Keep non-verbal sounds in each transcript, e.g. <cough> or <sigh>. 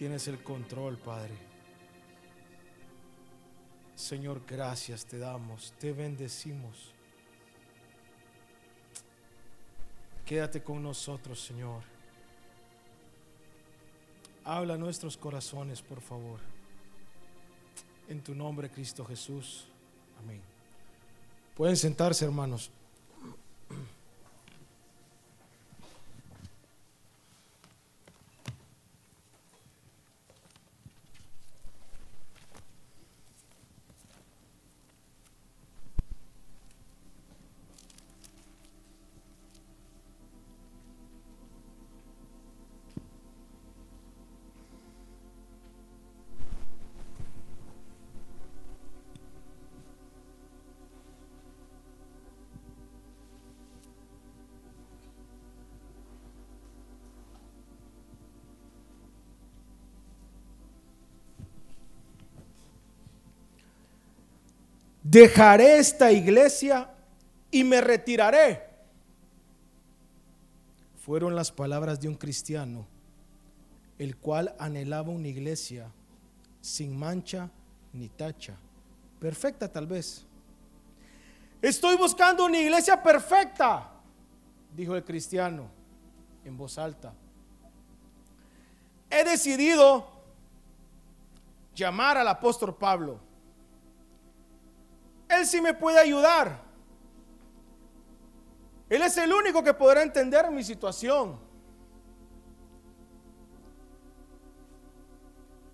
tienes el control, Padre. Señor, gracias te damos, te bendecimos. Quédate con nosotros, Señor. Habla nuestros corazones, por favor. En tu nombre, Cristo Jesús. Amén. Pueden sentarse, hermanos. Dejaré esta iglesia y me retiraré. Fueron las palabras de un cristiano, el cual anhelaba una iglesia sin mancha ni tacha, perfecta tal vez. Estoy buscando una iglesia perfecta, dijo el cristiano en voz alta. He decidido llamar al apóstol Pablo él sí me puede ayudar. Él es el único que podrá entender mi situación.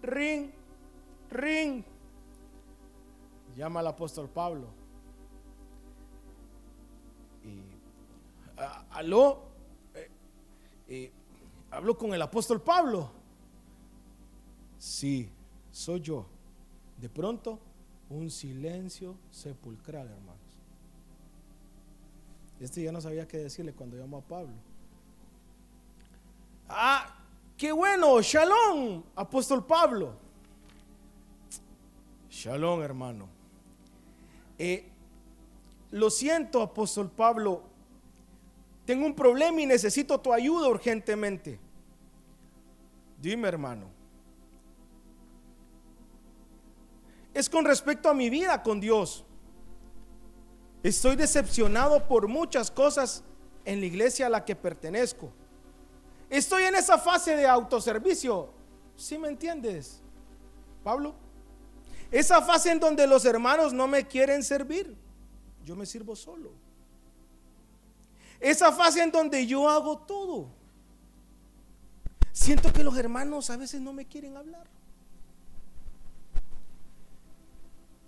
Ring, ring. Llama al apóstol Pablo. Y, aló, eh, hablo con el apóstol Pablo. Sí, soy yo. De pronto un silencio sepulcral, hermanos. Este ya no sabía qué decirle cuando llamó a Pablo. Ah, qué bueno, shalom, apóstol Pablo. Shalom, hermano. Eh, lo siento, apóstol Pablo. Tengo un problema y necesito tu ayuda urgentemente. Dime, hermano. Es con respecto a mi vida con Dios. Estoy decepcionado por muchas cosas en la iglesia a la que pertenezco. Estoy en esa fase de autoservicio. ¿Sí me entiendes, Pablo? Esa fase en donde los hermanos no me quieren servir. Yo me sirvo solo. Esa fase en donde yo hago todo. Siento que los hermanos a veces no me quieren hablar.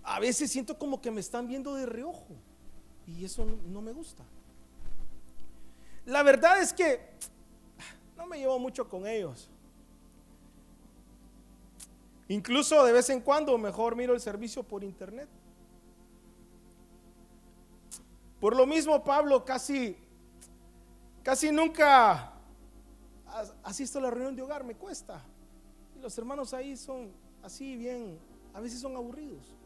A veces siento como que me están viendo de reojo y eso no, me gusta. La verdad es que no me llevo mucho con ellos. Incluso de vez en cuando mejor miro el servicio por internet. Por lo mismo, Pablo casi, casi nunca asisto a la reunión de hogar, me cuesta. Y los hermanos ahí son así bien, a veces son aburridos.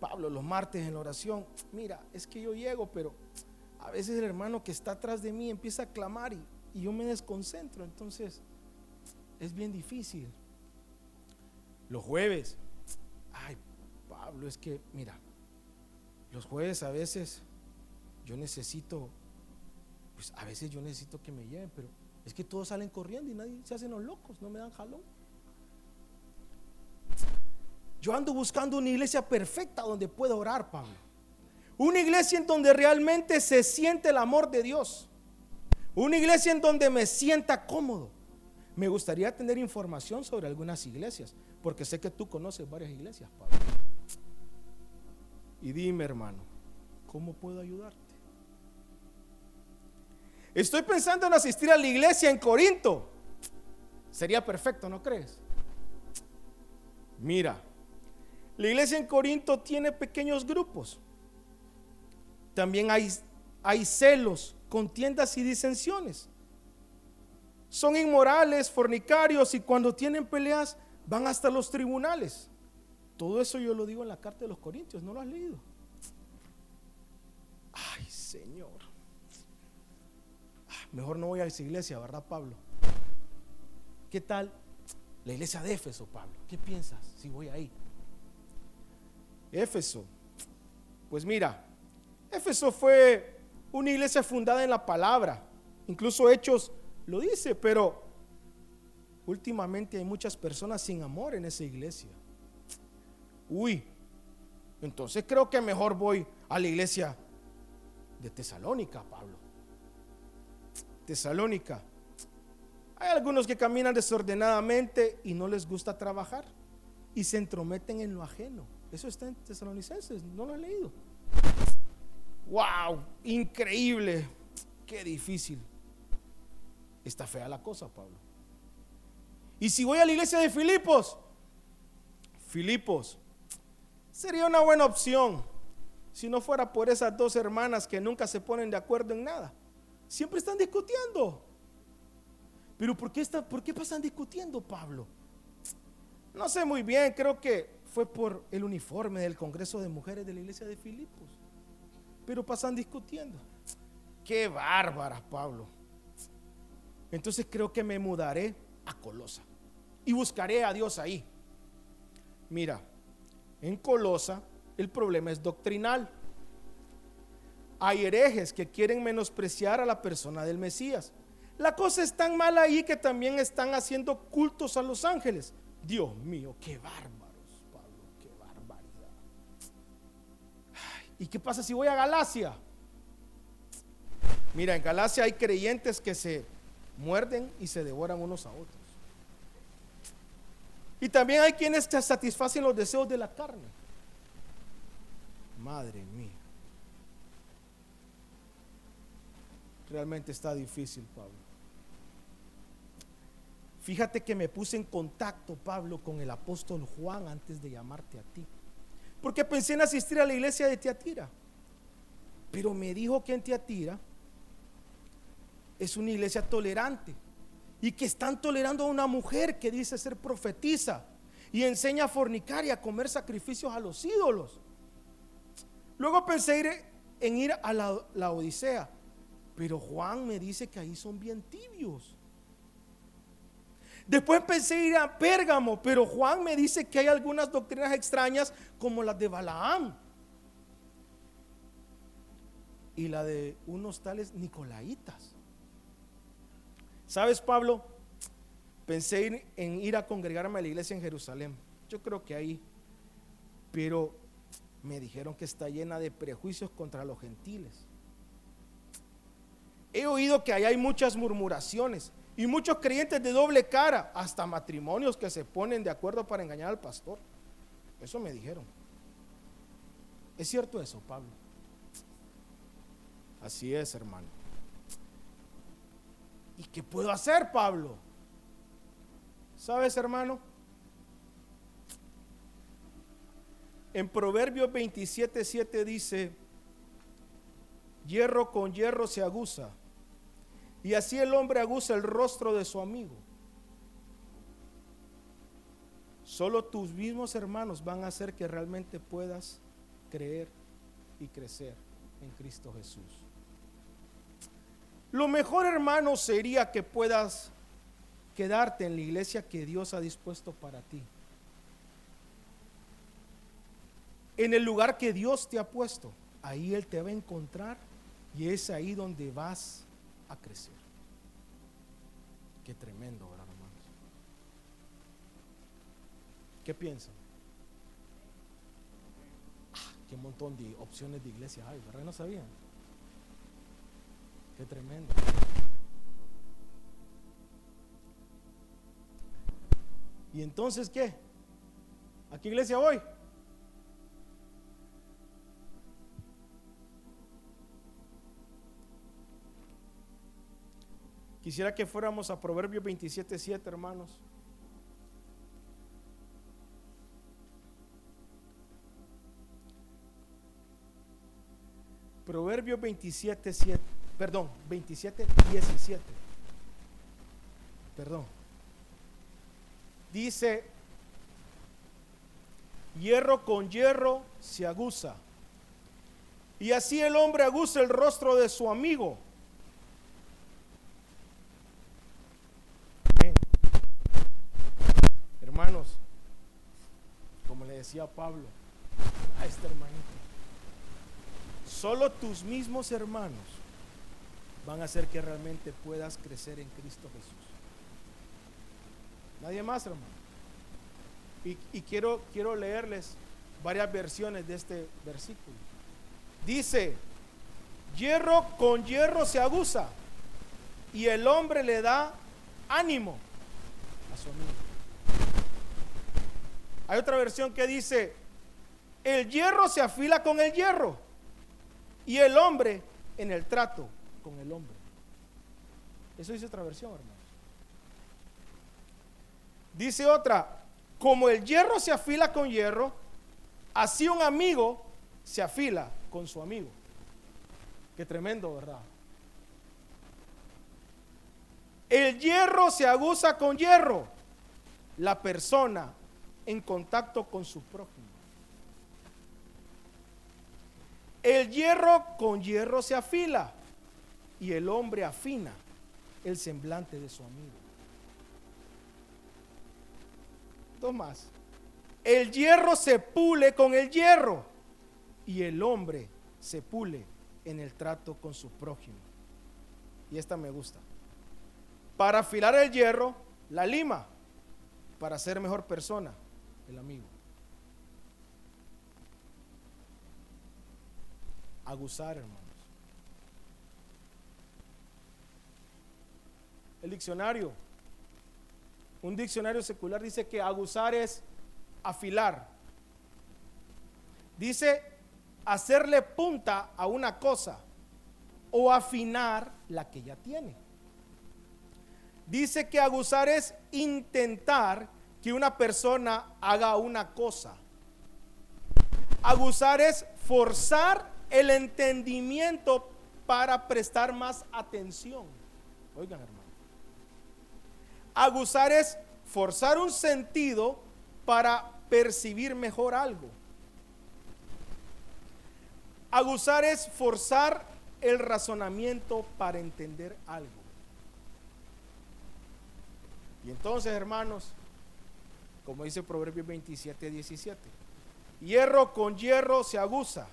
Pablo, los martes en la oración, mira, es que yo llego, pero a veces el hermano que está atrás de mí empieza a clamar y, yo me desconcentro, entonces es bien difícil. Los jueves, ay, Pablo, es que, mira, los jueves a veces yo necesito, pues a veces yo necesito que me lleven, pero es que todos salen corriendo y nadie se hacen los locos, no me dan jalón. Yo ando buscando una iglesia perfecta donde pueda orar, Pablo. Una iglesia en donde realmente se siente el amor de Dios. Una iglesia en donde me sienta cómodo. Me gustaría tener información sobre algunas iglesias, porque sé que tú conoces varias iglesias, Pablo. Y dime, hermano, ¿cómo puedo ayudarte? Estoy pensando en asistir a la iglesia en Corinto. Sería perfecto, ¿no crees? Mira, la iglesia en Corinto tiene pequeños grupos. También hay, celos, contiendas y disensiones. Son inmorales, fornicarios y cuando tienen peleas van hasta los tribunales. Todo eso yo lo digo en la carta de los Corintios, ¿no lo has leído? Ay, Señor. Ah, mejor no voy a esa iglesia, ¿verdad, Pablo? ¿Qué tal la iglesia de Éfeso, Pablo? ¿Qué piensas si voy ahí? Éfeso. Pues mira, Éfeso fue una iglesia fundada en la palabra. Incluso Hechos lo dice, pero últimamente hay muchas personas sin amor en esa iglesia. Uy, entonces creo que mejor voy a la iglesia de Tesalónica, Pablo. Tesalónica. Hay algunos que caminan desordenadamente y no les gusta trabajar y se entrometen en lo ajeno. Eso está en Tesalonicenses, no lo he leído. Wow, increíble. Qué difícil. Está fea la cosa, Pablo. Y si voy a la iglesia de Filipos, Filipos, sería una buena opción si no fuera por esas dos hermanas que nunca se ponen de acuerdo en nada. Siempre están discutiendo. Pero ¿por qué, está, ¿por qué pasan discutiendo, Pablo? No sé muy bien, creo que fue por el uniforme del Congreso de Mujeres de la Iglesia de Filipos. Pero pasan discutiendo. Qué bárbara, Pablo. Entonces creo que me mudaré a Colosa y buscaré a Dios ahí. Mira, en Colosa el problema es doctrinal. Hay herejes que quieren menospreciar a la persona del Mesías. La cosa es tan mala ahí que también están haciendo cultos a los ángeles. Dios mío, qué bárbaros, ¿Y qué pasa si voy a Galacia? Mira, en Galacia hay creyentes que se muerden y se devoran unos a otros. Y también hay quienes te satisfacen los deseos de la carne. Madre mía. Realmente está difícil, Pablo. Fíjate que me puse en contacto, Pablo, con el apóstol Juan antes de llamarte a ti. Porque pensé en asistir a la iglesia de Tiatira. Pero me dijo que en Tiatira es una iglesia tolerante y que están tolerando a una mujer que dice ser profetiza y enseña a fornicar y a comer sacrificios a los ídolos. Luego pensé en ir a la, Odisea, pero Juan me dice que ahí son bien tibios. Después pensé ir a Pérgamo, pero Juan me dice que hay algunas doctrinas extrañas como las de Balaam y la de unos tales Nicolaitas. ¿Sabes, Pablo? Pensé en ir a congregarme a la iglesia en Jerusalén. Yo creo que ahí. Pero me dijeron que está llena de prejuicios contra los gentiles. He oído que ahí hay muchas murmuraciones y muchos creyentes de doble cara, hasta matrimonios que se ponen de acuerdo para engañar al pastor. Eso me dijeron. ¿Es cierto eso, Pablo? Así es, hermano. ¿Y qué puedo hacer, Pablo? ¿Sabes, hermano? En Proverbios 27, 7 dice, hierro con hierro se aguza, y así el hombre aguza el rostro de su amigo. Solo tus mismos hermanos van a hacer que realmente puedas creer y crecer en Cristo Jesús. Lo mejor, hermano, sería que puedas quedarte en la iglesia que Dios ha dispuesto para ti. En el lugar que Dios te ha puesto, ahí Él te va a encontrar y es ahí donde vas a crecer. Qué tremendo, ¿verdad, hermanos? ¿Qué piensan? Ah, qué montón de opciones de iglesia hay, ¿verdad? No sabían. Qué tremendo. ¿Y entonces qué? ¿A qué iglesia voy? Quisiera que fuéramos a Proverbios 27, 7, hermanos. Proverbios 27, 7 perdón, 27, 17. Perdón. Dice, hierro con hierro se aguza. Y así el hombre aguza el rostro de su amigo. Decía Pablo a este hermanito. Solo tus mismos hermanos van a hacer que realmente puedas crecer en Cristo Jesús. Nadie más, hermano. Y, quiero, quiero leerles varias versiones de este versículo. Dice, hierro con hierro se aguza y el hombre le da ánimo a su amigo. Hay otra versión que dice, el hierro se afila con el hierro y el hombre en el trato con el hombre. Eso dice otra versión, hermanos. Dice otra, como el hierro se afila con hierro, así un amigo se afila con su amigo. Qué tremendo, ¿verdad? El hierro se aguza con hierro. La persona en contacto con su prójimo. El hierro con hierro se afila y el hombre afina el semblante de su amigo. Dos más. El hierro se pule con el hierro y el hombre se pule en el trato con su prójimo. Y esta me gusta. Para afilar el hierro, la lima. Para ser mejor persona, el amigo. Aguzar, hermanos. El diccionario, un diccionario secular dice que aguzar es afilar. Dice hacerle punta a una cosa o afinar la que ya tiene. Dice que aguzar es intentar que una persona haga una cosa. Aguzar es forzar el entendimiento para prestar más atención. Oigan, hermano. Aguzar es forzar un sentido para percibir mejor algo. Aguzar es forzar el razonamiento para entender algo. Y entonces, hermanos, como dice Proverbios 27, 17, hierro con hierro se aguza,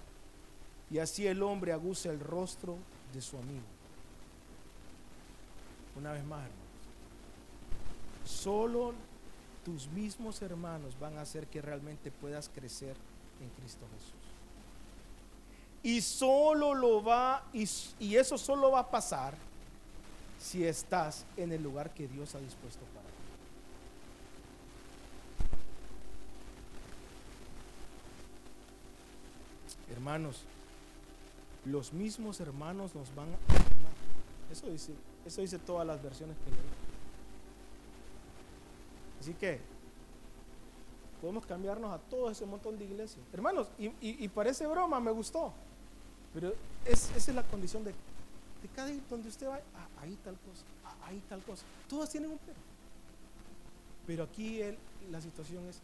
y así el hombre aguza el rostro de su amigo. Una vez más, hermanos, solo tus mismos hermanos van a hacer que realmente puedas crecer en Cristo Jesús. Y solo lo va, y, y eso solo va a pasar si estás en el lugar que Dios ha dispuesto para ti. Hermanos, los mismos hermanos nos van a Eso dice, eso dice todas las versiones que leí. Así que podemos cambiarnos a todo ese montón de iglesias. Hermanos, y, parece broma, me gustó. Pero esa es la condición de, de cada donde usted va, ah, ahí tal cosa, ah, ahí tal cosa. Todas tienen un pero. Pero aquí la situación es,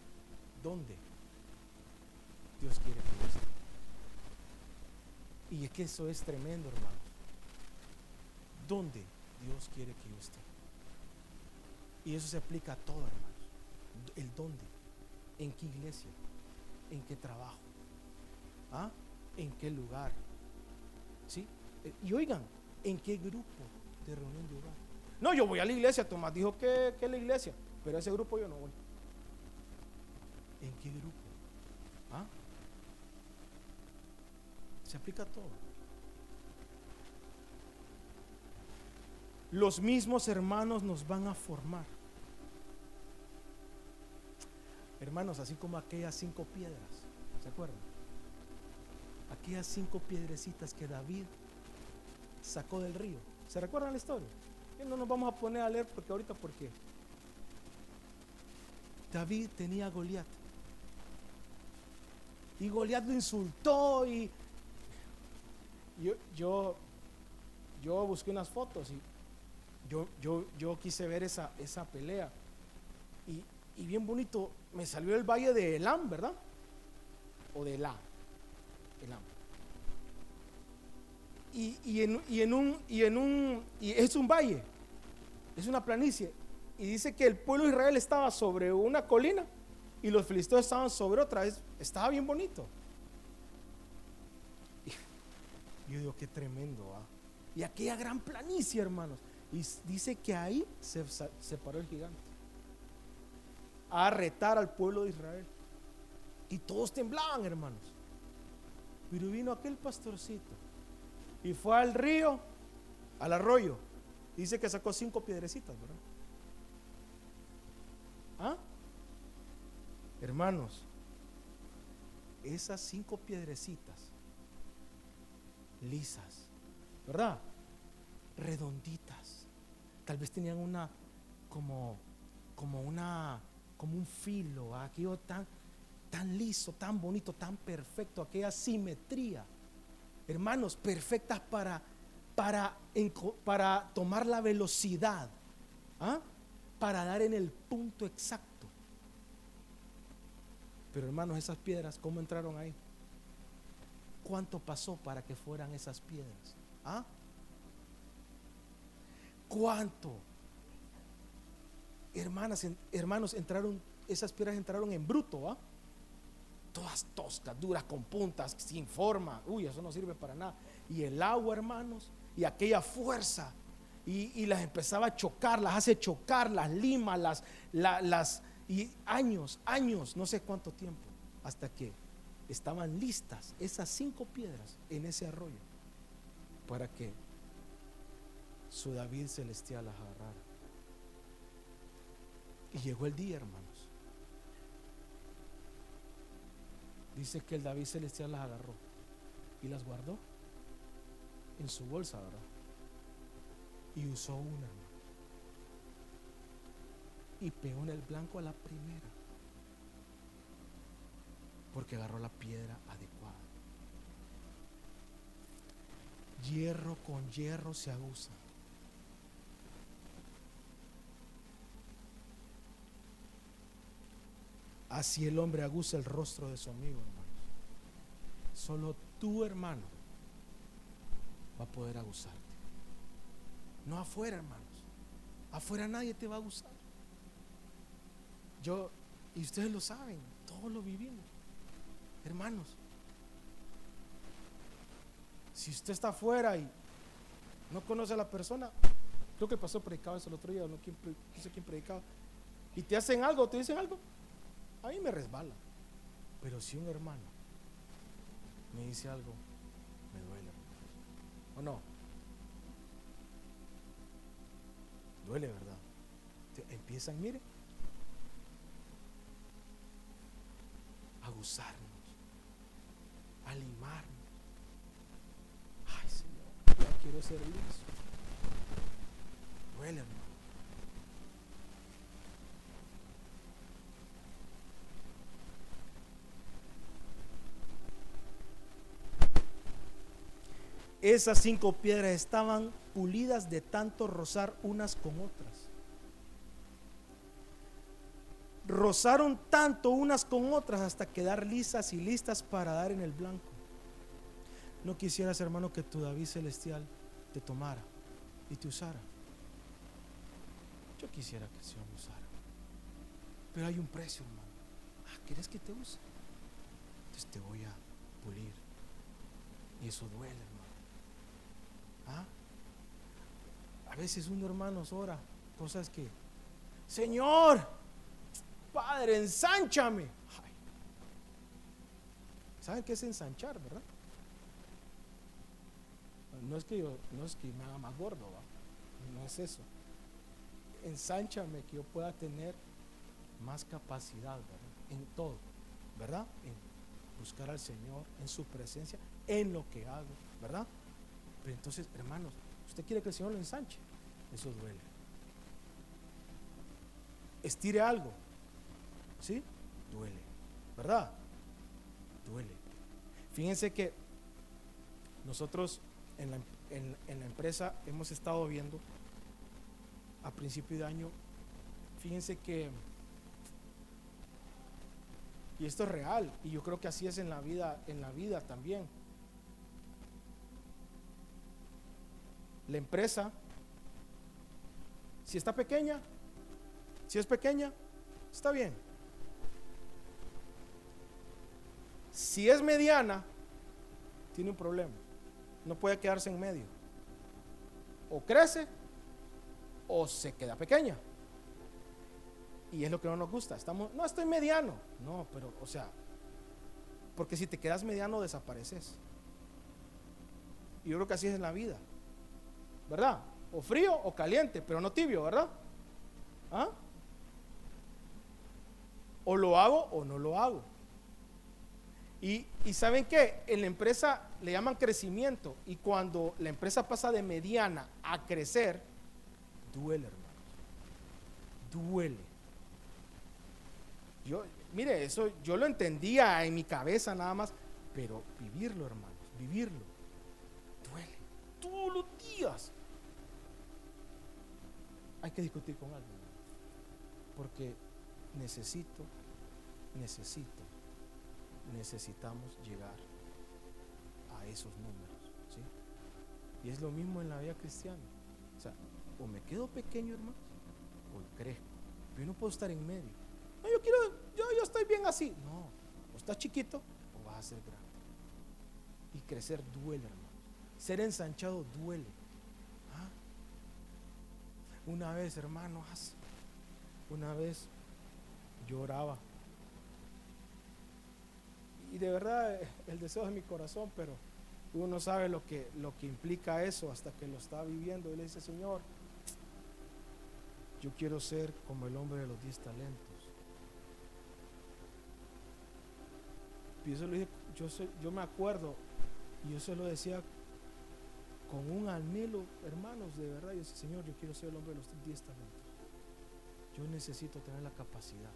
¿dónde Dios quiere que yo esté? Y es que eso es tremendo, hermano. ¿Dónde Dios quiere que yo esté? Y eso se aplica a todo, hermanos. El dónde, en qué iglesia, en qué trabajo, ¿Ah? en qué lugar. ¿Sí? Eh, y oigan, ¿en qué grupo de reunión de hogar? No, yo voy a la iglesia, Tomás dijo que, que la iglesia, pero a ese grupo yo no voy. ¿En qué grupo? ¿Ah? Se aplica todo. Los mismos hermanos nos van a formar. Hermanos, así como aquellas cinco piedras, ¿se acuerdan? Aquellas cinco piedrecitas que David sacó del río. ¿Se recuerdan la historia? no nos vamos a poner a leer porque ahorita, ¿por qué? David tenía a Goliat. Y Goliat lo insultó y yo, yo, yo busqué unas fotos y yo, yo, yo quise ver esa, esa pelea. Y, y, bien bonito, me salió el valle de Elam, ¿verdad? O de La. Elam. Y, y, en, y, en, un, y en un, y es un valle, es una planicie. Y dice que el pueblo de Israel estaba sobre una colina y los filisteos estaban sobre otra vez. Estaba bien bonito. Yo digo, qué tremendo. Y aquella gran planicie, hermanos. Y dice que ahí se separó el gigante. A retar al pueblo de Israel. Y todos temblaban, hermanos. Pero vino aquel pastorcito y fue al río, al arroyo. Dice que sacó cinco piedrecitas, ¿verdad? ¿Ah? Hermanos, esas cinco piedrecitas lisas, ¿verdad? Redonditas. Tal vez tenían una como como una como un filo, aquello tan tan liso, tan bonito, tan perfecto, aquella simetría. Hermanos, perfectas para para, para tomar la velocidad, ¿ah? para dar en el punto exacto. Pero hermanos, esas piedras, ¿cómo entraron ahí? ¿Cuánto pasó para que fueran esas piedras? ¿Ah? ¿Cuánto? Hermanas, hermanos, entraron, esas piedras entraron en bruto, ¿ah? Todas toscas, duras, con puntas, sin forma. Uy, eso no sirve para nada. Y el agua, hermanos, y aquella fuerza, y, las empezaba a chocar, las hace chocar, las lima, las, las, y años, años, no sé cuánto tiempo, hasta que estaban listas esas cinco piedras en ese arroyo para que su David celestial las agarrara. Y llegó el día, hermanos. Dice que el David celestial las agarró y las guardó en su bolsa, ¿verdad? Y usó una, y pegó en el blanco a la primera. Porque agarró la piedra adecuada. Hierro con hierro se aguza. Así el hombre aguza el rostro de su amigo, hermanos. Solo tu hermano va a poder aguzarte. No afuera, hermanos. Afuera nadie te va a aguzar. Yo, y ustedes lo saben, todos lo vivimos. Hermanos, si usted está afuera y no conoce a la persona, creo que pasó predicado eso el otro día, no, sé quién predicaba, y te hacen algo, te dicen algo, a mí me resbala. Pero si un hermano me dice algo, me duele. ¿O no? Duele, ¿verdad? Empiezan, mire, a gozarnos, a. Ay, Señor, ya quiero ser liso. Duele, hermano. Esas cinco piedras estaban pulidas de tanto rozar unas con otras. Rozaron tanto unas con otras hasta quedar lisas y listas para dar en el blanco. No quisieras, hermano, que tu David celestial te tomara y te usara. Yo quisiera que el Señor me usara. Pero hay un precio, hermano. Ah, ¿quieres que te use? Entonces te voy a pulir. Y eso duele, hermano. ¿Ah? A veces uno, hermanos, ora cosas que, Señor, Padre, ensánchame. ¿Saben qué es ensanchar, verdad? No es que yo, no es que me haga más gordo, no es eso. Ensánchame que yo pueda tener más capacidad, En todo, ¿verdad? En buscar al Señor, en su presencia, en lo que hago, ¿verdad? Pero entonces, hermanos, usted quiere que el Señor lo ensanche, eso duele. Estire algo, ¿Sí? Duele, ¿verdad? Duele. Fíjense que nosotros en la, empresa hemos estado viendo a principio de año, fíjense que, y esto es real, y yo creo que así es en la vida, en la vida también. La empresa, si está pequeña, si es pequeña, está bien. Si es mediana, tiene un problema. No puede quedarse en medio. O crece o se queda pequeña. Y es lo que no nos gusta. Estamos, no estoy mediano. No, pero, o sea, porque si te quedas mediano desapareces. Y yo creo que así es en la vida. ¿Verdad? O frío o caliente, pero no tibio, ¿verdad? ¿Ah? O lo hago o no lo hago. Y, saben qué, en la empresa le llaman crecimiento y cuando la empresa pasa de mediana a crecer, duele, hermanos. Duele. Yo, mire, eso yo lo entendía en mi cabeza nada más, pero vivirlo, hermanos, vivirlo, duele. Todos los días. Hay que discutir con alguien. Porque necesito, necesito, necesitamos llegar a esos números. ¿sí? Y es lo mismo en la vida cristiana. O me quedo pequeño, hermanos, o crezco. Yo no puedo estar en medio. No, yo quiero, yo, yo estoy bien así. No, o estás chiquito o vas a ser grande. Y crecer duele, hermanos. Ser ensanchado duele. ¿Ah? Una vez, hermanos, una vez lloraba. Y de verdad el deseo de mi corazón, pero uno sabe lo que, lo que implica eso hasta que lo está viviendo. Y le dice, Señor, yo quiero ser como el hombre de los diez talentos. Y eso lo dije, yo, yo me acuerdo, y yo se lo decía con un anhelo, hermanos, de verdad. Yo decía, Señor, yo quiero ser el hombre de los diez talentos. Yo necesito tener la capacidad.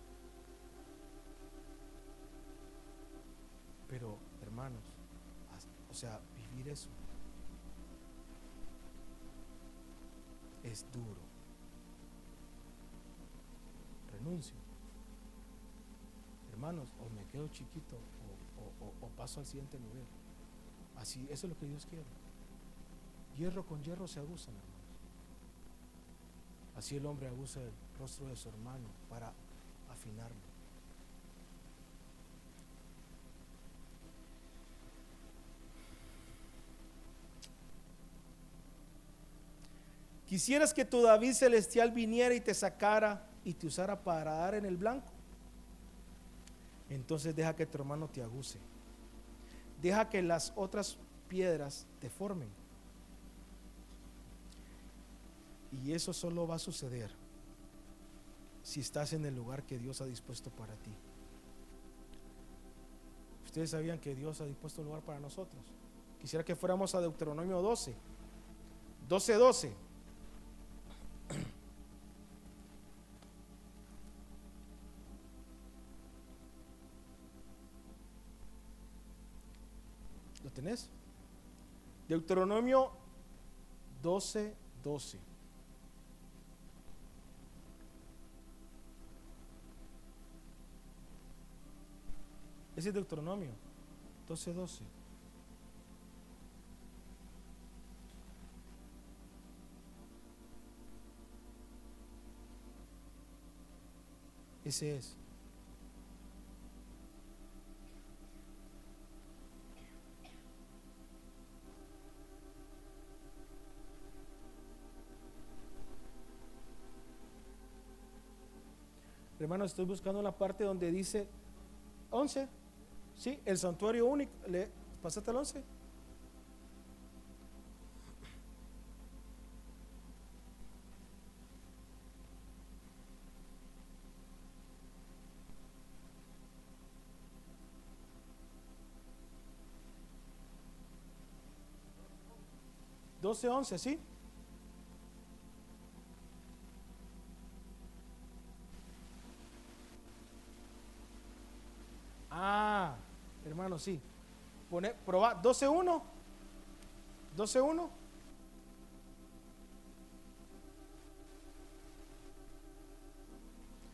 Pero, hermanos, o sea, vivir eso es duro. Renuncio. Hermanos, o me quedo chiquito o, paso al siguiente nivel. Así, eso es lo que Dios quiere. Hierro con hierro se abusan, hermanos. Así el hombre abusa el rostro de su hermano para afinarlo. ¿Quisieras que tu David celestial viniera y te sacara y te usara para dar en el blanco? Entonces deja que tu hermano te aguse. Deja que las otras piedras te formen. Y eso solo va a suceder si estás en el lugar que Dios ha dispuesto para ti. Ustedes sabían que Dios ha dispuesto un lugar para nosotros. Quisiera que fuéramos a Deuteronomio 12. 12, 12. <clears throat> ¿Lo tenés? Deuteronomio 12, 12. Ese es Deuteronomio 12, 12. Ese es. Hermano, estoy buscando la parte donde dice 11. Sí, el santuario único. Le, pásate al 11. Doce, once, ¿sí? hermano, sí. Pone, probar 12.1. 12.1.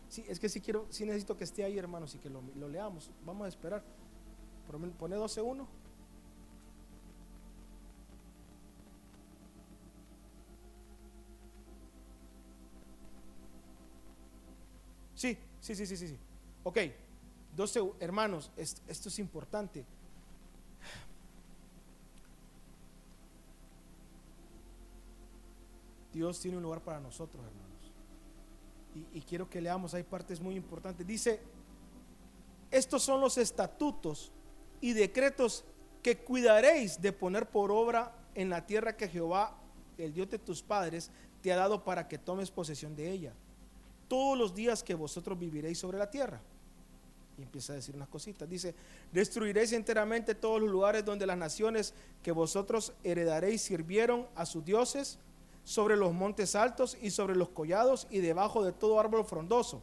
Sí, es que si quiero, si necesito que esté ahí, hermanos, y que lo, leamos. Vamos a esperar. Pone 12.1. Sí, sí, sí, sí, sí. Ok. 12, hermanos, esto es importante. Dios tiene un lugar para nosotros, hermanos. Y, quiero que leamos, hay partes muy importantes. Dice, estos son los estatutos y decretos que cuidaréis de poner por obra en la tierra que Jehová, el Dios de tus padres, te ha dado para que tomes posesión de ella. Todos los días que vosotros viviréis sobre la tierra. Y empieza a decir unas cositas. Dice, destruiréis enteramente todos los lugares donde las naciones que vosotros heredaréis sirvieron a sus dioses sobre los montes altos y sobre los collados y debajo de todo árbol frondoso.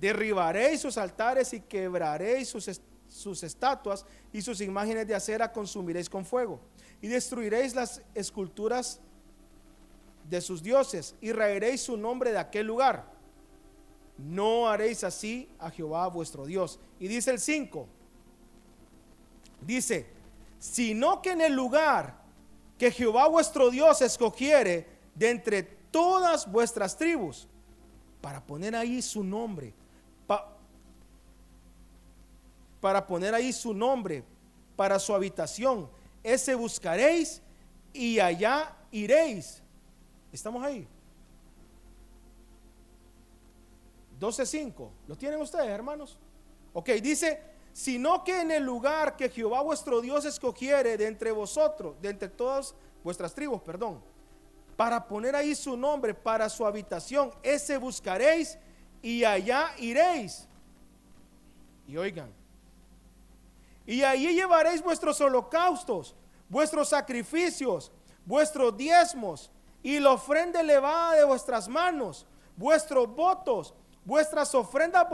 Derribaréis sus altares y quebraréis sus, sus estatuas y sus imágenes de acera consumiréis con fuego. Y destruiréis las esculturas de sus dioses y raeréis su nombre de aquel lugar. No haréis así a Jehová vuestro Dios. Y dice el 5, dice, sino que en el lugar que Jehová vuestro Dios escogiere, de entre todas vuestras tribus, para poner ahí su nombre, para poner ahí su nombre, para su habitación. Ese buscaréis y allá iréis. ¿Estamos ahí? 12.5. ¿Lo tienen ustedes, hermanos? Ok, dice, sino que en el lugar que Jehová vuestro Dios escogiere de entre vosotros, de entre todas vuestras tribus, perdón, para poner ahí su nombre, para su habitación. Ese buscaréis y allá iréis. Y oigan, y allí llevaréis vuestros holocaustos, vuestros sacrificios, vuestros diezmos y la ofrenda elevada de vuestras manos, vuestros votos, vuestras ofrendas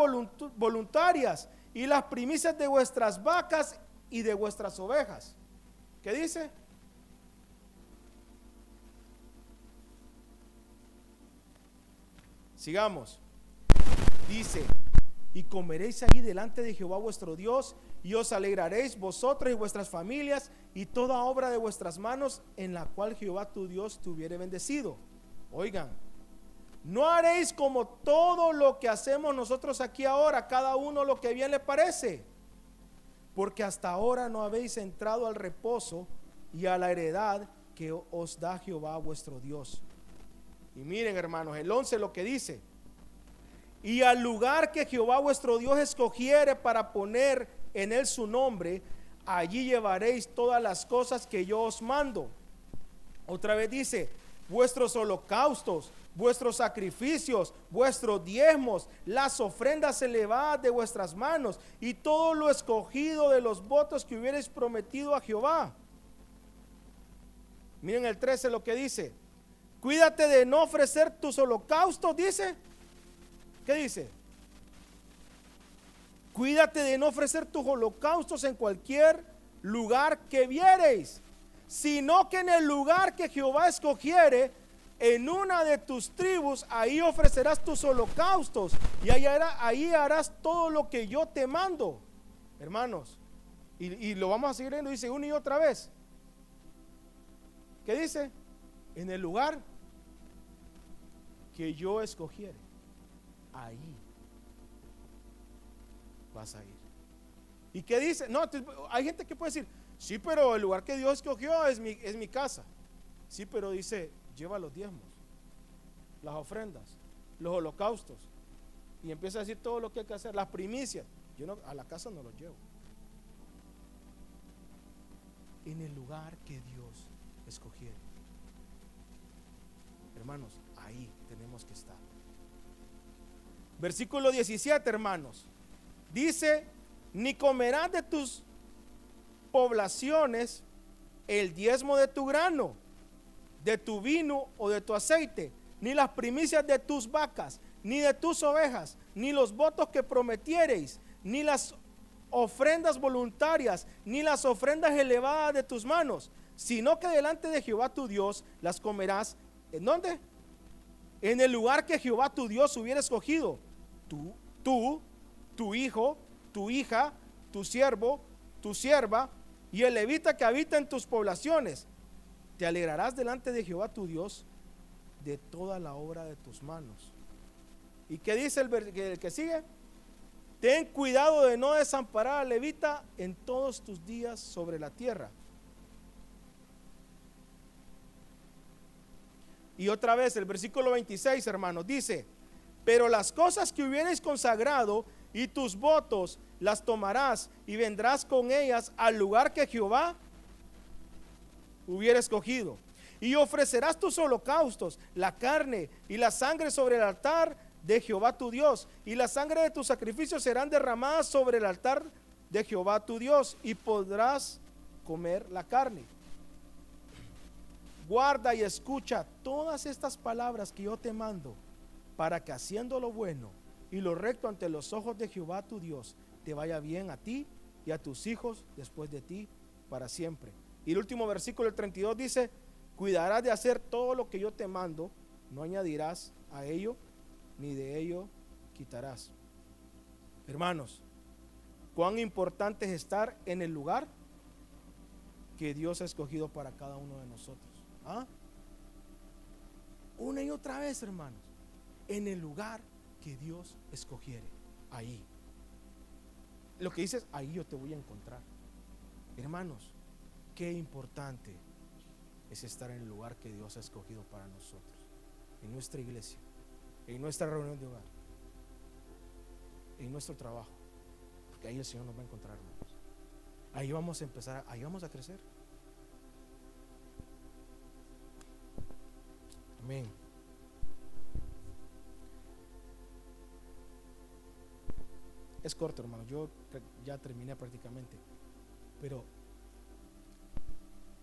voluntarias y las primicias de vuestras vacas y de vuestras ovejas. ¿Qué dice? Sigamos. Dice, y comeréis ahí delante de Jehová vuestro Dios, y os alegraréis vosotros y vuestras familias, y toda obra de vuestras manos en la cual Jehová tu Dios te hubiere bendecido. Oigan, no haréis como todo lo que hacemos nosotros aquí ahora, cada uno lo que bien le parece, porque hasta ahora no habéis entrado al reposo y a la heredad que os da Jehová vuestro Dios. Y miren hermanos, el 11 lo que dice. Y al lugar que Jehová vuestro Dios escogiere para poner en él su nombre, allí llevaréis todas las cosas que yo os mando. Otra vez dice, vuestros holocaustos, vuestros sacrificios, vuestros diezmos, las ofrendas elevadas de vuestras manos y todo lo escogido de los votos que hubierais prometido a Jehová. Miren el 13 lo que dice. Cuídate de no ofrecer tus holocaustos, dice. ¿Qué dice? Cuídate de no ofrecer tus holocaustos en cualquier lugar que viereis, sino que en el lugar que Jehová escogiere, en una de tus tribus, ahí ofrecerás tus holocaustos y ahí, ahí harás todo lo que yo te mando, hermanos. Y, y lo vamos a seguir leyendo, dice una y otra vez. ¿Qué dice? En el lugar que yo escogiere, ahí vas a ir. ¿Y qué dice? No, hay gente que puede decir, sí, pero el lugar que Dios escogió es mi, es mi casa. Sí, pero dice, lleva los diezmos, las ofrendas, los holocaustos. Y empieza a decir todo lo que hay que hacer, las primicias. Yo no, a la casa no los llevo. En el lugar que Dios escogiere. Hermanos, ahí tenemos que estar. Versículo 17, hermanos. Dice, ni comerás de tus poblaciones el diezmo de tu grano, de tu vino o de tu aceite, ni las primicias de tus vacas, ni de tus ovejas, ni los votos que prometiereis, ni las ofrendas voluntarias, ni las ofrendas elevadas de tus manos, sino que delante de Jehová tu Dios las comerás. ¿En dónde? en el lugar que Jehová tu Dios hubiera escogido, tú, tú, tu hijo, tu hija, tu siervo, tu sierva y el levita que habita en tus poblaciones, te alegrarás delante de Jehová tu Dios de toda la obra de tus manos. ¿Y qué dice el, que sigue? Ten cuidado de no desamparar a levita en todos tus días sobre la tierra. Y otra vez el versículo 26, hermanos, dice, pero las cosas que hubierais consagrado y tus votos las tomarás y vendrás con ellas al lugar que Jehová hubiera escogido. Y ofrecerás tus holocaustos, la carne y la sangre sobre el altar de Jehová tu Dios. Y la sangre de tus sacrificios serán derramadas sobre el altar de Jehová tu Dios. Y podrás comer la carne. Guarda y escucha todas estas palabras que yo te mando, para que haciendo lo bueno y lo recto ante los ojos de Jehová tu Dios, te vaya bien a ti y a tus hijos después de ti para siempre. Y el último versículo, el 32, dice, cuidarás de hacer todo lo que yo te mando, no añadirás a ello, ni de ello quitarás. Hermanos, cuán importante es estar en el lugar que Dios ha escogido para cada uno de nosotros. ¿Ah? Una y otra vez, hermanos, en el lugar que Dios escogiere, ahí. Lo que dices, ahí yo te voy a encontrar. Hermanos, qué importante es estar en el lugar que Dios ha escogido para nosotros, en nuestra iglesia, en nuestra reunión de hogar, en nuestro trabajo, porque ahí el Señor nos va a encontrar, hermanos. Ahí vamos a empezar, ahí vamos a crecer. Amén. Es corto, hermano. Yo ya terminé prácticamente. Pero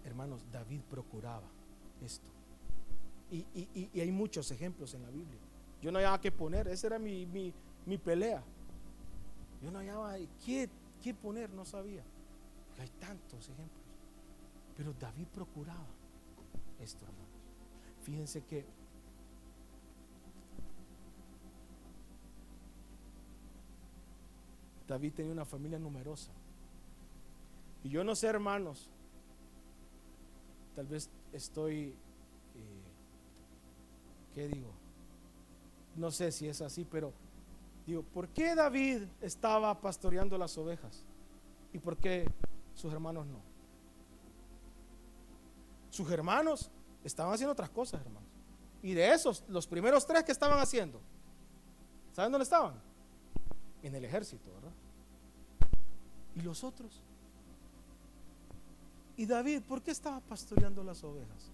hermanos, David procuraba esto. Y, hay muchos ejemplos en la Biblia. Yo no hallaba qué poner, esa era mi, pelea. Yo no hallaba qué, qué poner, no sabía. hay tantos ejemplos. Pero David procuraba esto, hermanos. Fíjense que David tenía una familia numerosa. Y yo no sé, hermanos, tal vez estoy, eh, ¿qué digo? No sé si es así, pero digo, ¿por qué David estaba pastoreando las ovejas? ¿Y por qué sus hermanos no? Sus hermanos estaban haciendo otras cosas, hermanos. Y de esos, los primeros tres que estaban haciendo, ¿saben dónde estaban? En el ejército, ¿verdad? ¿Y los otros? ¿Y David por qué estaba pastoreando las ovejas?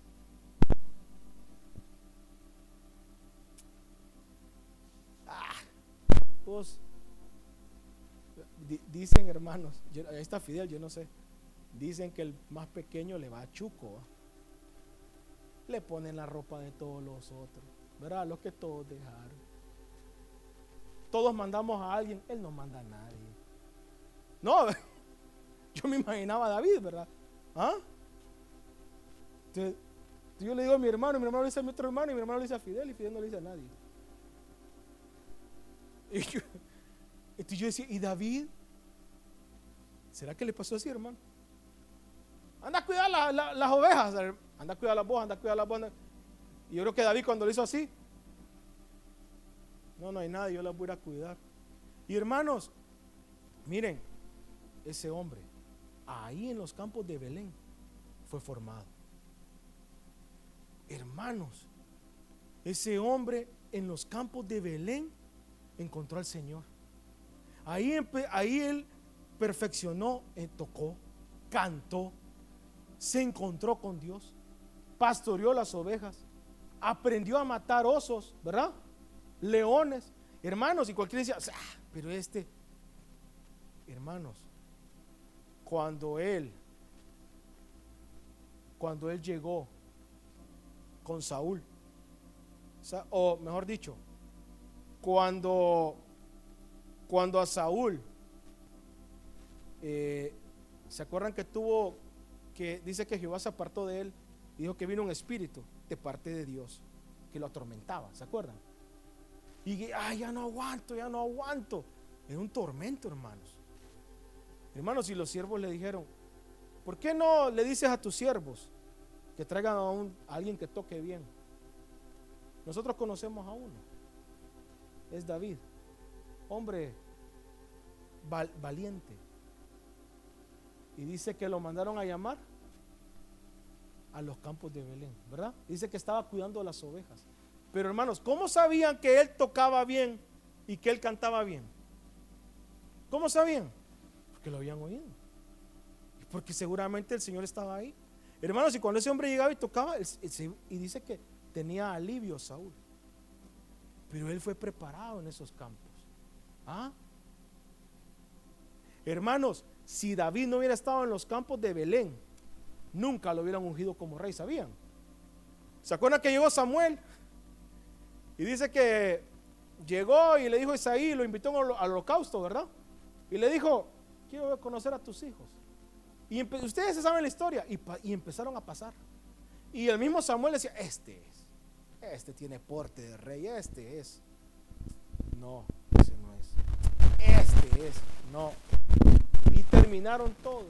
Ah, dicen hermanos, ahí está Fidel, yo no sé. Dicen que el más pequeño le va a chuco. Le ponen la ropa de todos los otros. ¿Verdad? Los que todos dejaron. Todos mandamos a alguien, él no manda a nadie. No, <laughs> yo me imaginaba a David, ¿verdad? ¿Ah? Entonces, yo le digo a mi hermano, mi hermano le dice a mi otro hermano, y mi hermano le dice a Fidel, y Fidel no le dice a nadie. <laughs> Y yo, entonces yo decía, ¿y David? ¿Será que le pasó así, hermano? Anda a cuidar las ovejas, anda a cuidar las voz, anda a cuidar las voz. Y yo creo que David cuando lo hizo así, no, no hay nadie, yo las voy a cuidar. Y hermanos, miren, ese hombre ahí en los campos de Belén fue formado. Hermanos, ese hombre en los campos de Belén encontró al Señor. Ahí, ahí él perfeccionó, eh, tocó, cantó, se encontró con Dios, pastoreó las ovejas, aprendió a matar osos, ¿verdad? Leones, hermanos, y cualquiera decía, ah, pero este, hermanos, cuando él, cuando él llegó con Saúl, o mejor dicho, cuando, cuando a Saúl, eh, ¿se acuerdan que tuvo, que dice que Jehová se apartó de él y dijo que vino un espíritu de parte de Dios que lo atormentaba, ¿se acuerdan? Y ay, ya no aguanto, ya no aguanto. Era un tormento, hermanos. Hermanos, y los siervos le dijeron, ¿por qué no le dices a tus siervos que traigan a, un, alguien que toque bien? Nosotros conocemos a uno. Es David. Hombre valiente. Y dice que lo mandaron a llamar a los campos de Belén, ¿verdad? Dice que estaba cuidando las ovejas. Pero hermanos, ¿cómo sabían que él tocaba bien y que él cantaba bien? ¿Cómo sabían? Porque lo habían oído. Porque seguramente el Señor estaba ahí. Hermanos, y cuando ese hombre llegaba y tocaba, y dice que tenía alivio Saúl. Pero él fue preparado en esos campos. ¿Ah? Hermanos, si David no hubiera estado en los campos de Belén, nunca lo hubieran ungido como rey, ¿sabían? ¿Se acuerdan que llegó Samuel? Y dice que llegó y le dijo a Isaí, lo invitó al holocausto, ¿verdad? Y le dijo, quiero conocer a tus hijos. Y ustedes saben la historia. Y, empezaron a pasar. Y el mismo Samuel decía, este es. Este tiene porte de rey. Este es. No, ese no es. Este es. No. Y terminaron todos.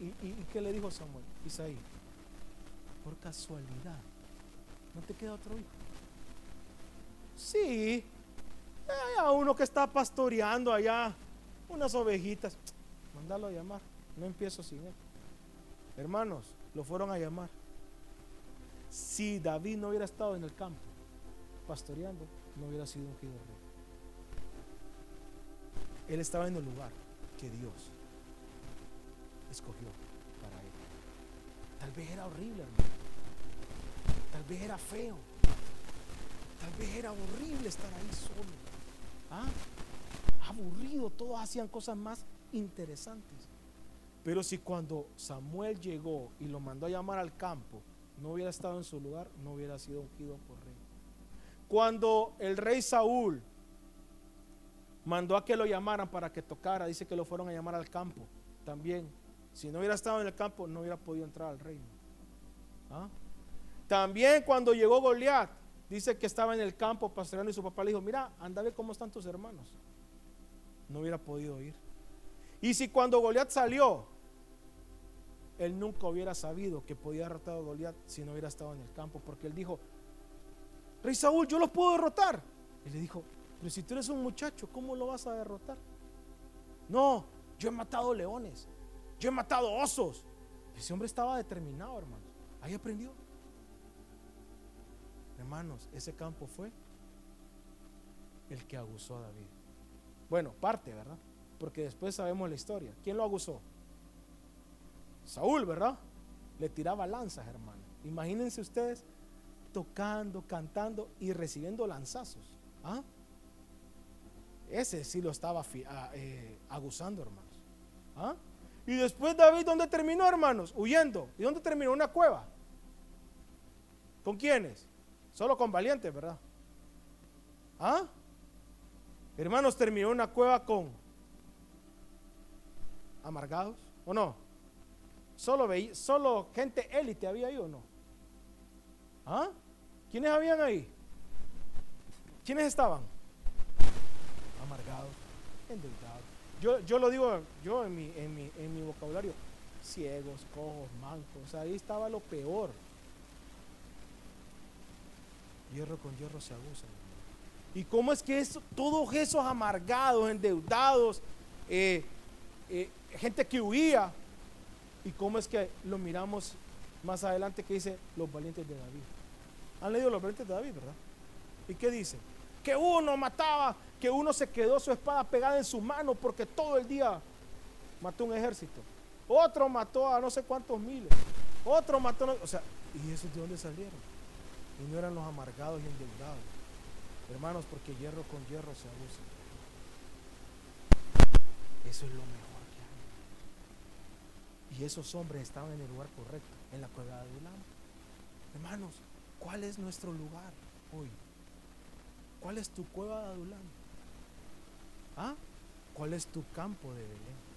¿Y, y, qué le dijo Samuel? Isaí, por casualidad, ¿no te queda otro hijo? Sí, a uno que está pastoreando allá unas ovejitas, mandalo a llamar. No empiezo sin él. Hermanos, lo fueron a llamar. Si David no hubiera estado en el campo pastoreando, no hubiera sido ungido rey. Él estaba en el lugar que Dios escogió para él. Tal vez era horrible, hermano. Tal vez era feo. Tal vez era horrible estar ahí solo. ¿Ah? Aburrido, todos hacían cosas más interesantes. Pero si cuando Samuel llegó y lo mandó a llamar al campo, no hubiera estado en su lugar, no hubiera sido ungido por rey. Cuando el rey Saúl mandó a que lo llamaran para que tocara, dice que lo fueron a llamar al campo. También, si no hubiera estado en el campo, no hubiera podido entrar al reino. ¿Ah? También cuando llegó Goliat, dice que estaba en el campo pastoreando y su papá le dijo, mira, anda a ver cómo están tus hermanos. No hubiera podido ir. Y si cuando Goliat salió, él nunca hubiera sabido que podía derrotar a Goliat si no hubiera estado en el campo, porque él dijo, Rey Saúl, yo los puedo derrotar. Y le dijo, pero si tú eres un muchacho, ¿cómo lo vas a derrotar? No, yo he matado leones, yo he matado osos. Ese hombre estaba determinado, hermanos. Ahí aprendió. Hermanos, ese campo fue el que abusó a David. Bueno, parte, ¿verdad? Porque después sabemos la historia. ¿Quién lo abusó? Saúl, ¿verdad? Le tiraba lanzas, hermano. Imagínense ustedes tocando, cantando y recibiendo lanzazos. ¿Ah? Ese sí lo estaba ah, eh, abusando, hermanos. ¿Ah? Y después David, ¿dónde terminó, hermanos? Huyendo. ¿Y dónde terminó? Una cueva. ¿Con quiénes? Solo con valientes, ¿verdad? ¿Ah? Hermanos, terminó una cueva con amargados, ¿o no? Solo, veí, solo gente élite había ahí o no. ¿Ah? ¿Quiénes habían ahí? ¿Quiénes estaban? Amargados, endeudados. Yo, yo lo digo yo en mi, en, mi, en mi vocabulario, ciegos, cojos, mancos. ahí estaba lo peor. Hierro con hierro se abusa. ¿Y cómo es que todos esos amargados, endeudados, eh, eh, gente que huía, ¿Y cómo es que lo miramos más adelante que dice los valientes de David? Han leído los valientes de David, ¿verdad? ¿Y qué dice? Que uno mataba, que uno se quedó su espada pegada en su mano porque todo el día mató un ejército. Otro mató a no sé cuántos miles. Otro mató, o sea, ¿y esos de dónde salieron? Y no eran los amargados y endeudados. Hermanos, porque hierro con hierro se abusa. Eso es lo mejor. Y esos hombres estaban en el lugar correcto, en la cueva de Adulán. Hermanos, ¿cuál es nuestro lugar hoy? ¿Cuál es tu cueva de Adulán? ¿Ah? ¿Cuál es tu campo de Belén?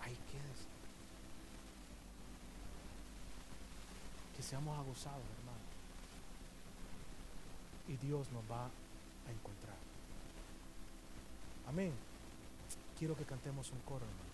Ahí quedes. Que seamos abusados, hermanos. Y Dios nos va a encontrar. Amén quiero que cantemos un coro, hermanos.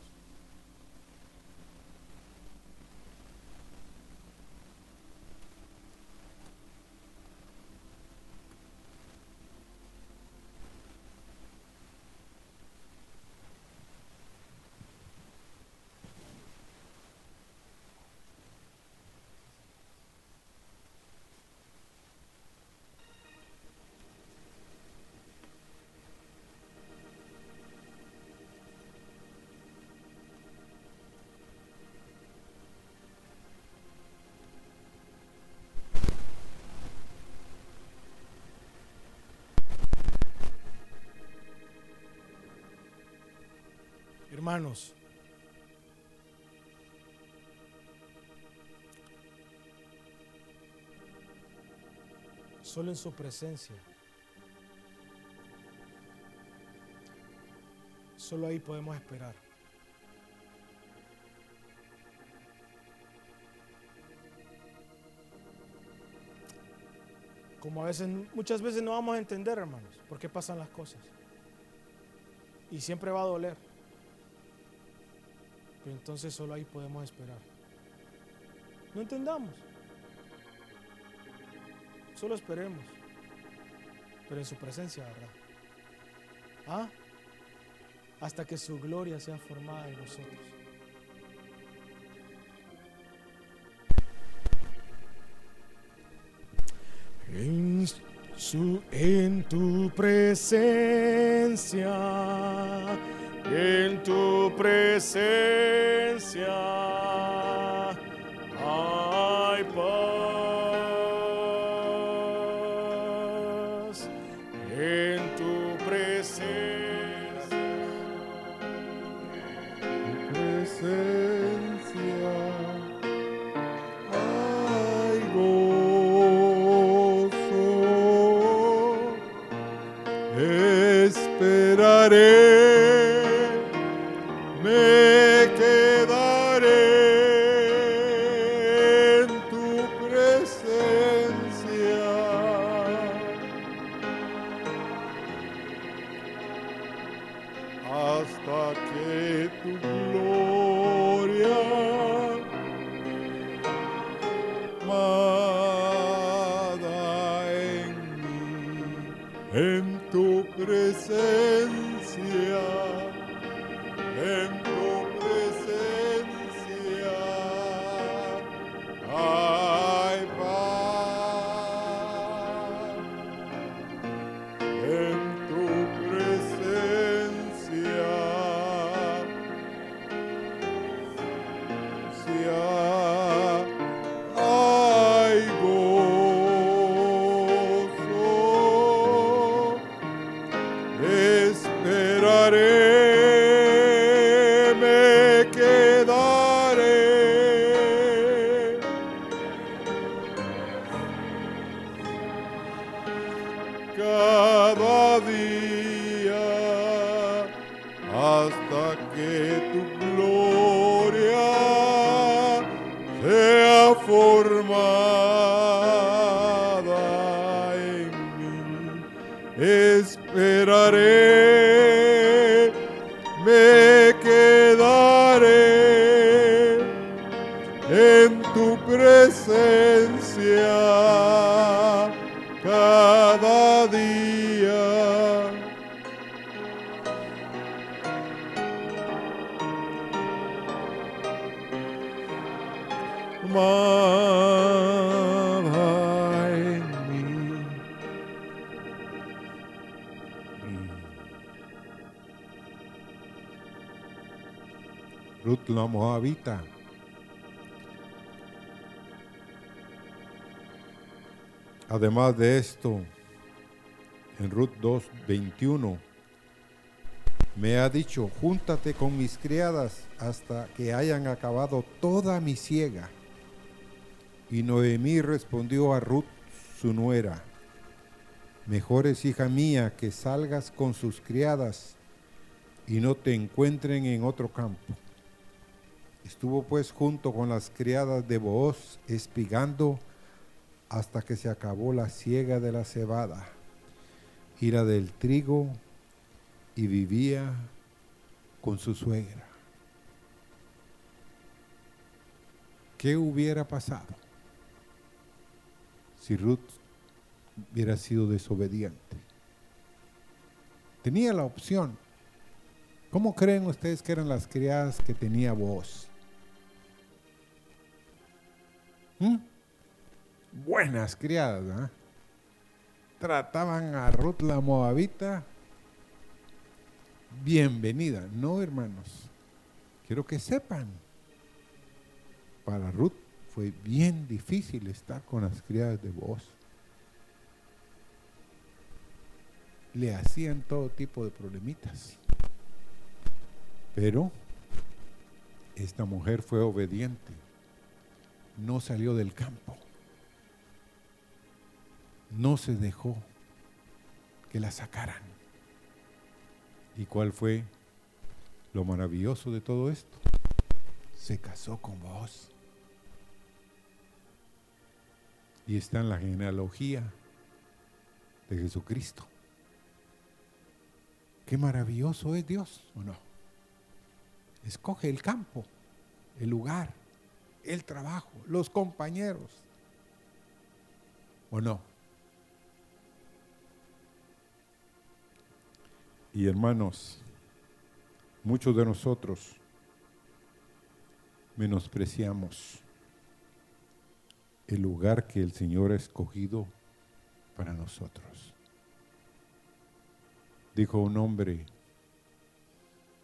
Hermanos, solo en su presencia, solo ahí podemos esperar. Como a veces, muchas veces no vamos a entender, hermanos, por qué pasan las cosas. Y siempre va a doler. Entonces solo ahí podemos esperar. No entendamos. Solo esperemos. Pero en su presencia, ¿verdad? ¿Ah? Hasta que su gloria sea formada en nosotros. En, su, en tu presencia, en tu presencia en tu presencia, en tu La Moabita. Además de esto, en Ruth 2, 21, me ha dicho, júntate con mis criadas hasta que hayan acabado toda mi siega. Y Noemí respondió a Ruth, su nuera, mejor es, hija mía, que salgas con sus criadas y no te encuentren en otro campo. Estuvo pues junto con las criadas de Booz espigando hasta que se acabó la siega de la cebada y la del trigo y vivía con su suegra. ¿Qué hubiera pasado si Ruth hubiera sido desobediente? Tenía la opción. ¿Cómo creen ustedes que eran las criadas que tenía voz? ¿Mm? Buenas criadas, ¿ah? Trataban a Ruth la Moabita bienvenida. No, hermanos. Quiero que sepan. Para Ruth fue bien difícil estar con las criadas de voz. Le hacían todo tipo de problemitas. Pero Esta mujer fue obediente, no salió del campo, no se dejó que la sacaran. ¿Y cuál fue lo maravilloso de todo esto? Se casó con vos. Y está en la genealogía de Jesucristo. Qué maravilloso es Dios, ¿o no? Escoge el campo, el lugar, el trabajo, los compañeros, ¿o no? Y hermanos, muchos de nosotros menospreciamos el lugar que el Señor ha escogido para nosotros. Dijo un hombre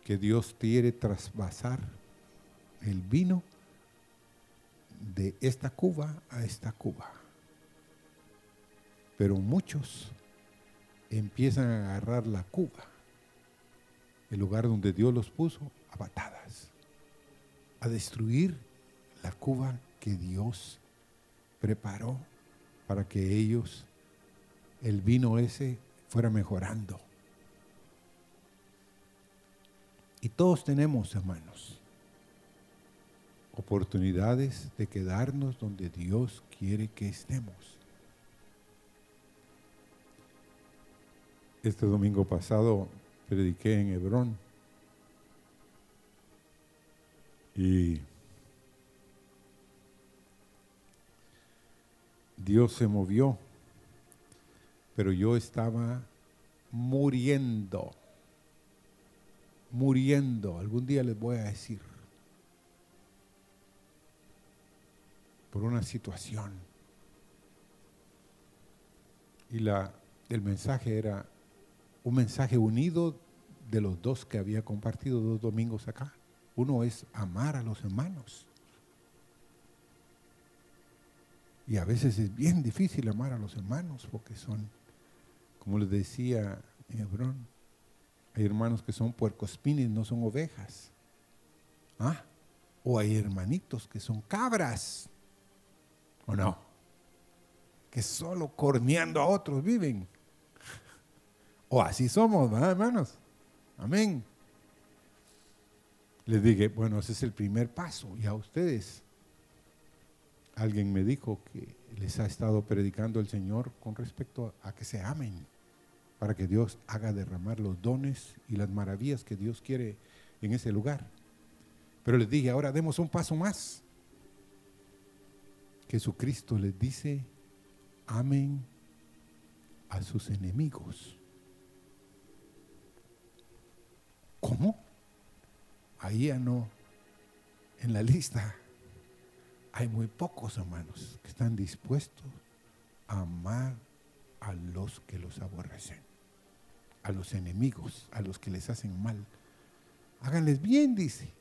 que Dios quiere trasvasar el vino de esta cuba a esta cuba. Pero muchos empiezan a agarrar la cuba el lugar donde Dios los puso a batadas, a destruir la Cuba que Dios preparó para que ellos, el vino ese, fuera mejorando. Y todos tenemos, hermanos, oportunidades de quedarnos donde Dios quiere que estemos. Este domingo pasado prediqué en Hebrón. Y Dios se movió, pero yo estaba muriendo, muriendo. Algún día les voy a decir, por una situación. Y la, el mensaje era, un mensaje unido de los dos que había compartido dos domingos acá. Uno es amar a los hermanos. Y a veces es bien difícil amar a los hermanos porque son, como les decía Hebrón, hay hermanos que son puercospines, no son ovejas. ¿Ah? O hay hermanitos que son cabras. ¿O no? Que solo corneando a otros viven. O así somos, ¿verdad, hermanos? Amén. Les dije, bueno, ese es el primer paso. Y a ustedes, alguien me dijo que les ha estado predicando el Señor con respecto a que se amen, para que Dios haga derramar los dones y las maravillas que Dios quiere en ese lugar. Pero les dije, ahora demos un paso más. Jesucristo les dice, amen a sus enemigos. ¿Cómo? Ahí ya no, en la lista hay muy pocos hermanos que están dispuestos a amar a los que los aborrecen, a los enemigos, a los que les hacen mal. Háganles bien, dice.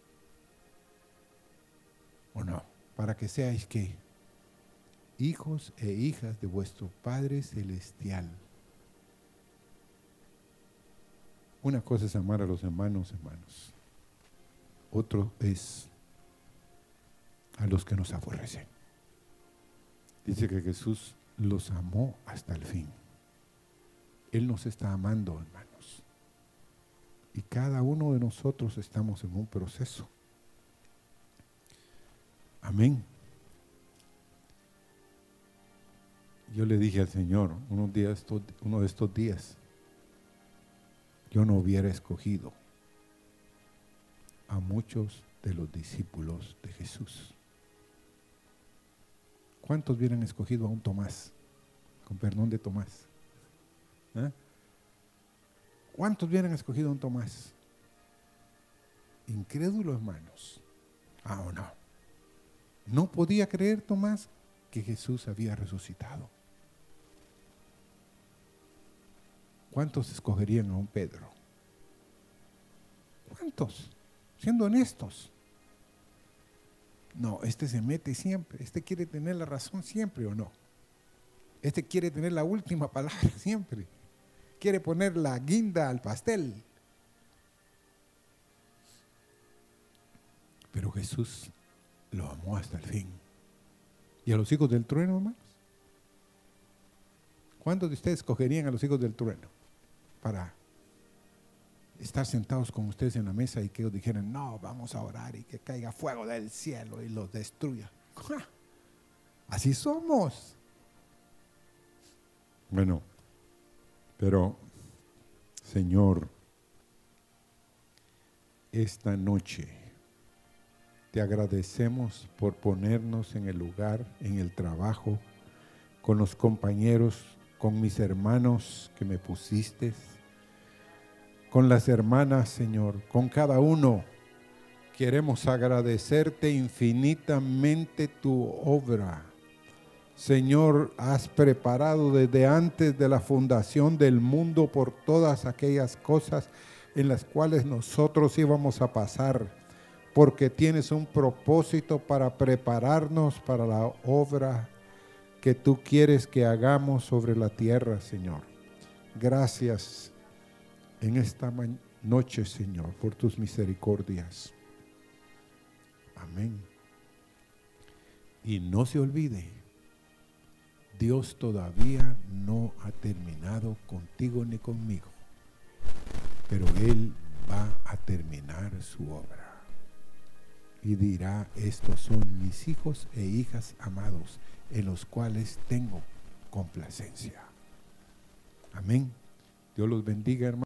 ¿O no? Para que seáis que hijos e hijas de vuestro Padre Celestial. Una cosa es amar a los hermanos, hermanos. Otro es a los que nos aborrecen. Dice que Jesús los amó hasta el fin. Él nos está amando, hermanos. Y cada uno de nosotros estamos en un proceso. Amén. Yo le dije al Señor unos días, uno de estos días, yo no hubiera escogido a muchos de los discípulos de Jesús. ¿Cuántos hubieran escogido a un Tomás? Con perdón de Tomás. ¿Eh? ¿Cuántos hubieran escogido a un Tomás? Incrédulo, hermanos. Ah, o no. No podía creer Tomás que Jesús había resucitado. ¿Cuántos escogerían a un Pedro? ¿Cuántos? Siendo honestos. No, este se mete siempre. Este quiere tener la razón siempre o no. Este quiere tener la última palabra <laughs> siempre. Quiere poner la guinda al pastel. Pero Jesús lo amó hasta el fin. ¿Y a los hijos del trueno, hermanos? ¿Cuántos de ustedes cogerían a los hijos del trueno para estar sentados con ustedes en la mesa y que ellos dijeran, no, vamos a orar y que caiga fuego del cielo y los destruya? <laughs> Así somos. Bueno, pero Señor, esta noche te agradecemos por ponernos en el lugar, en el trabajo, con los compañeros, con mis hermanos que me pusiste, con las hermanas, Señor, con cada uno. Queremos agradecerte infinitamente tu obra. Señor, has preparado desde antes de la fundación del mundo por todas aquellas cosas en las cuales nosotros íbamos a pasar, porque tienes un propósito para prepararnos para la obra que tú quieres que hagamos sobre la tierra, Señor. Gracias en esta noche, Señor, por tus misericordias. Amén. Y no se olvide, Dios todavía no ha terminado contigo ni conmigo pero Él va a terminar su obra. Y dirá, estos son mis hijos e hijas amados, en los cuales tengo complacencia. Amén. Dios los bendiga, hermano.